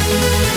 Thank you.